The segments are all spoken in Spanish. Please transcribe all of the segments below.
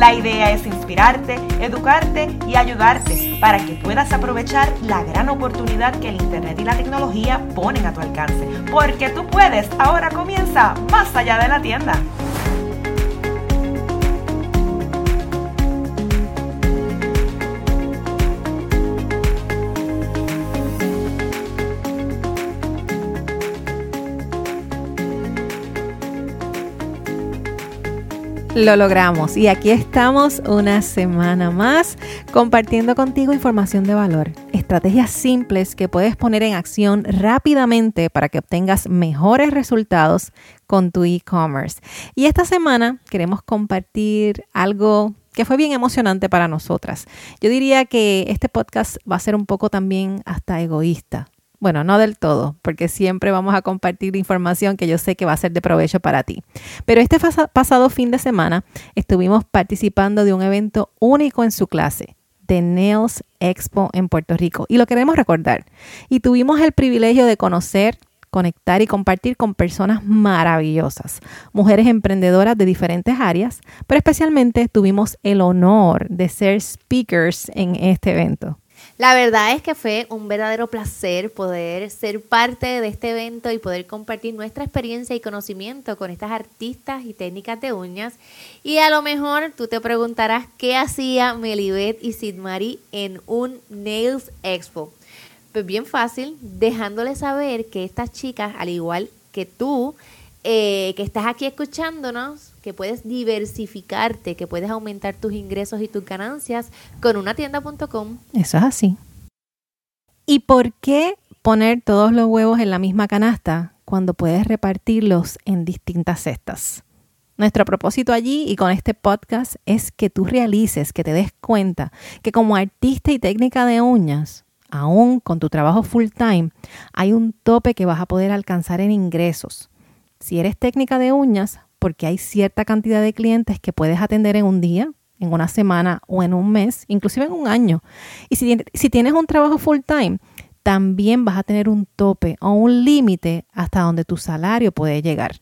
La idea es inspirarte, educarte y ayudarte para que puedas aprovechar la gran oportunidad que el Internet y la tecnología ponen a tu alcance. Porque tú puedes, ahora comienza más allá de la tienda. Lo logramos y aquí estamos una semana más compartiendo contigo información de valor, estrategias simples que puedes poner en acción rápidamente para que obtengas mejores resultados con tu e-commerce. Y esta semana queremos compartir algo que fue bien emocionante para nosotras. Yo diría que este podcast va a ser un poco también hasta egoísta, bueno, no del todo, porque siempre vamos a compartir información que yo sé que va a ser de provecho para ti. Pero este pasado fin de semana estuvimos participando de un evento único en su clase, de Nails Expo en Puerto Rico, y lo queremos recordar. Y tuvimos el privilegio de conocer conectar y compartir con personas maravillosas, mujeres emprendedoras de diferentes áreas, pero especialmente tuvimos el honor de ser speakers en este evento. La verdad es que fue un verdadero placer poder ser parte de este evento y poder compartir nuestra experiencia y conocimiento con estas artistas y técnicas de uñas. Y a lo mejor tú te preguntarás qué hacía Melibet y Sid Marie en un Nails Expo. Pues bien fácil, dejándoles saber que estas chicas, al igual que tú, eh, que estás aquí escuchándonos, que puedes diversificarte, que puedes aumentar tus ingresos y tus ganancias con una tienda.com. Eso es así. ¿Y por qué poner todos los huevos en la misma canasta cuando puedes repartirlos en distintas cestas? Nuestro propósito allí y con este podcast es que tú realices, que te des cuenta que como artista y técnica de uñas, aún con tu trabajo full time, hay un tope que vas a poder alcanzar en ingresos si eres técnica de uñas, porque hay cierta cantidad de clientes que puedes atender en un día, en una semana o en un mes, inclusive en un año. Y si, si tienes un trabajo full time, también vas a tener un tope o un límite hasta donde tu salario puede llegar.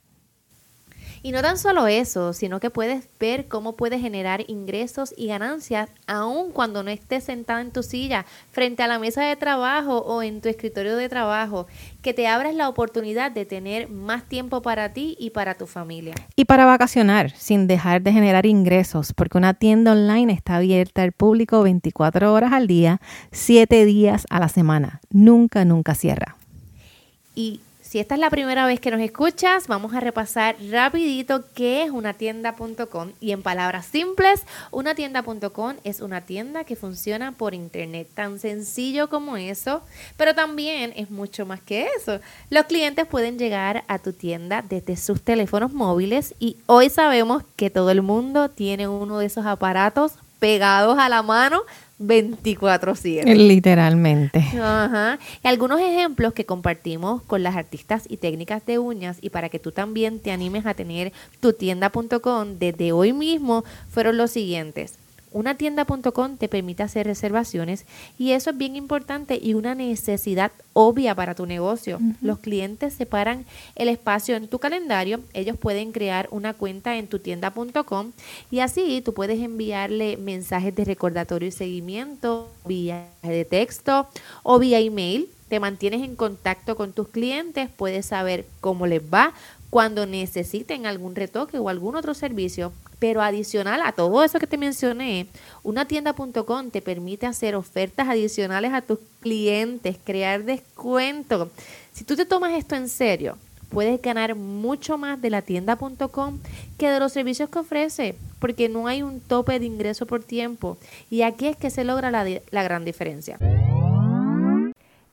Y no tan solo eso, sino que puedes ver cómo puedes generar ingresos y ganancias aun cuando no estés sentada en tu silla, frente a la mesa de trabajo o en tu escritorio de trabajo, que te abras la oportunidad de tener más tiempo para ti y para tu familia. Y para vacacionar, sin dejar de generar ingresos, porque una tienda online está abierta al público 24 horas al día, 7 días a la semana. Nunca, nunca cierra. Y si esta es la primera vez que nos escuchas, vamos a repasar rapidito qué es una tienda.com y en palabras simples, una tienda.com es una tienda que funciona por internet, tan sencillo como eso, pero también es mucho más que eso. Los clientes pueden llegar a tu tienda desde sus teléfonos móviles y hoy sabemos que todo el mundo tiene uno de esos aparatos pegados a la mano 24/7. Literalmente. Ajá. Y algunos ejemplos que compartimos con las artistas y técnicas de uñas y para que tú también te animes a tener tu tienda.com desde hoy mismo fueron los siguientes. Una tienda.com te permite hacer reservaciones y eso es bien importante y una necesidad obvia para tu negocio. Los clientes separan el espacio en tu calendario, ellos pueden crear una cuenta en tu tienda.com y así tú puedes enviarle mensajes de recordatorio y seguimiento vía de texto o vía email. Te mantienes en contacto con tus clientes, puedes saber cómo les va, cuando necesiten algún retoque o algún otro servicio. Pero adicional a todo eso que te mencioné, una tienda.com te permite hacer ofertas adicionales a tus clientes, crear descuentos. Si tú te tomas esto en serio, puedes ganar mucho más de la tienda.com que de los servicios que ofrece, porque no hay un tope de ingreso por tiempo. Y aquí es que se logra la, la gran diferencia.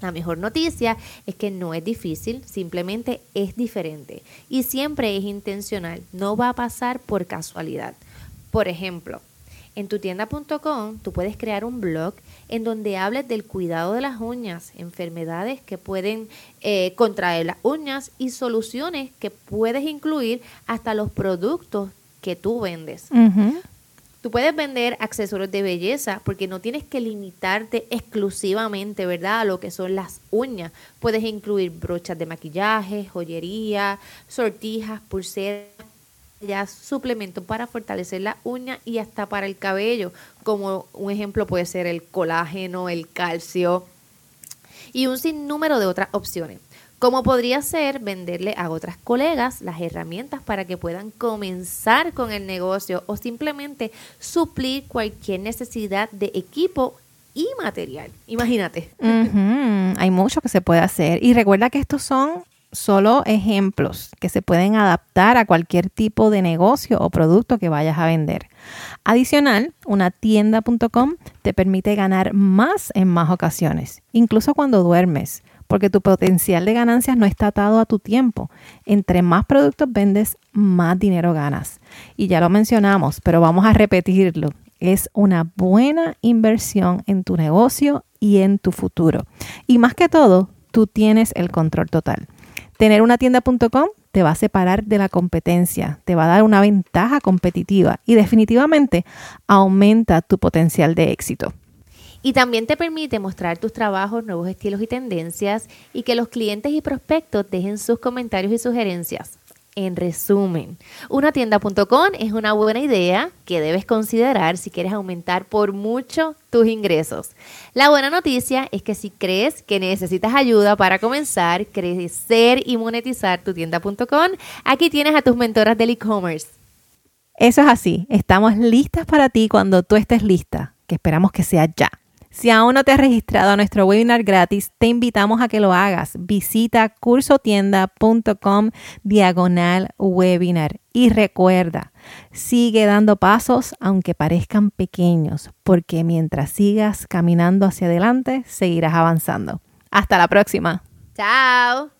La mejor noticia es que no es difícil, simplemente es diferente y siempre es intencional, no va a pasar por casualidad. Por ejemplo, en tu tienda.com tú puedes crear un blog en donde hables del cuidado de las uñas, enfermedades que pueden eh, contraer las uñas y soluciones que puedes incluir hasta los productos que tú vendes. Tú puedes vender accesorios de belleza porque no tienes que limitarte exclusivamente, ¿verdad?, a lo que son las uñas. Puedes incluir brochas de maquillaje, joyería, sortijas, pulseras, suplementos para fortalecer la uña y hasta para el cabello, como un ejemplo puede ser el colágeno, el calcio y un sinnúmero de otras opciones. Como podría ser venderle a otras colegas las herramientas para que puedan comenzar con el negocio o simplemente suplir cualquier necesidad de equipo y material. Imagínate. Hay mucho que se puede hacer. Y recuerda que estos son solo ejemplos que se pueden adaptar a cualquier tipo de negocio o producto que vayas a vender. Adicional, una tienda.com te permite ganar más en más ocasiones, incluso cuando duermes porque tu potencial de ganancias no está atado a tu tiempo. Entre más productos vendes, más dinero ganas. Y ya lo mencionamos, pero vamos a repetirlo. Es una buena inversión en tu negocio y en tu futuro. Y más que todo, tú tienes el control total. Tener una tienda.com te va a separar de la competencia, te va a dar una ventaja competitiva y definitivamente aumenta tu potencial de éxito. Y también te permite mostrar tus trabajos, nuevos estilos y tendencias y que los clientes y prospectos dejen sus comentarios y sugerencias. En resumen, una tienda.com es una buena idea que debes considerar si quieres aumentar por mucho tus ingresos. La buena noticia es que si crees que necesitas ayuda para comenzar, crecer y monetizar tu tienda.com, aquí tienes a tus mentoras del e-commerce. Eso es así, estamos listas para ti cuando tú estés lista, que esperamos que sea ya. Si aún no te has registrado a nuestro webinar gratis, te invitamos a que lo hagas. Visita cursotienda.com diagonal webinar. Y recuerda, sigue dando pasos aunque parezcan pequeños, porque mientras sigas caminando hacia adelante, seguirás avanzando. Hasta la próxima. Chao.